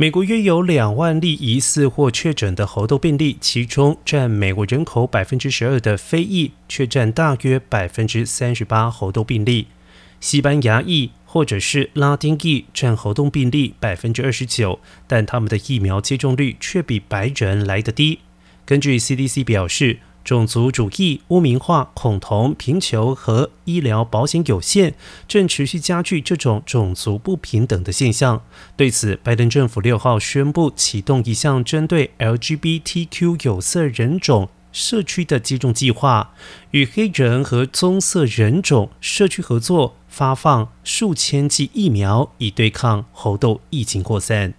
美国约有两万例疑似或确诊的猴痘病例，其中占美国人口百分之十二的非裔却占大约百分之三十八猴痘病例。西班牙裔或者是拉丁裔占猴痘病例百分之二十九，但他们的疫苗接种率却比白人来得低。根据 CDC 表示。种族主义、污名化、恐同、贫穷和医疗保险有限，正持续加剧这种种族不平等的现象。对此，拜登政府六号宣布启动一项针对 LGBTQ 有色人种社区的接种计划，与黑人和棕色人种社区合作，发放数千剂疫苗，以对抗猴痘疫情扩散。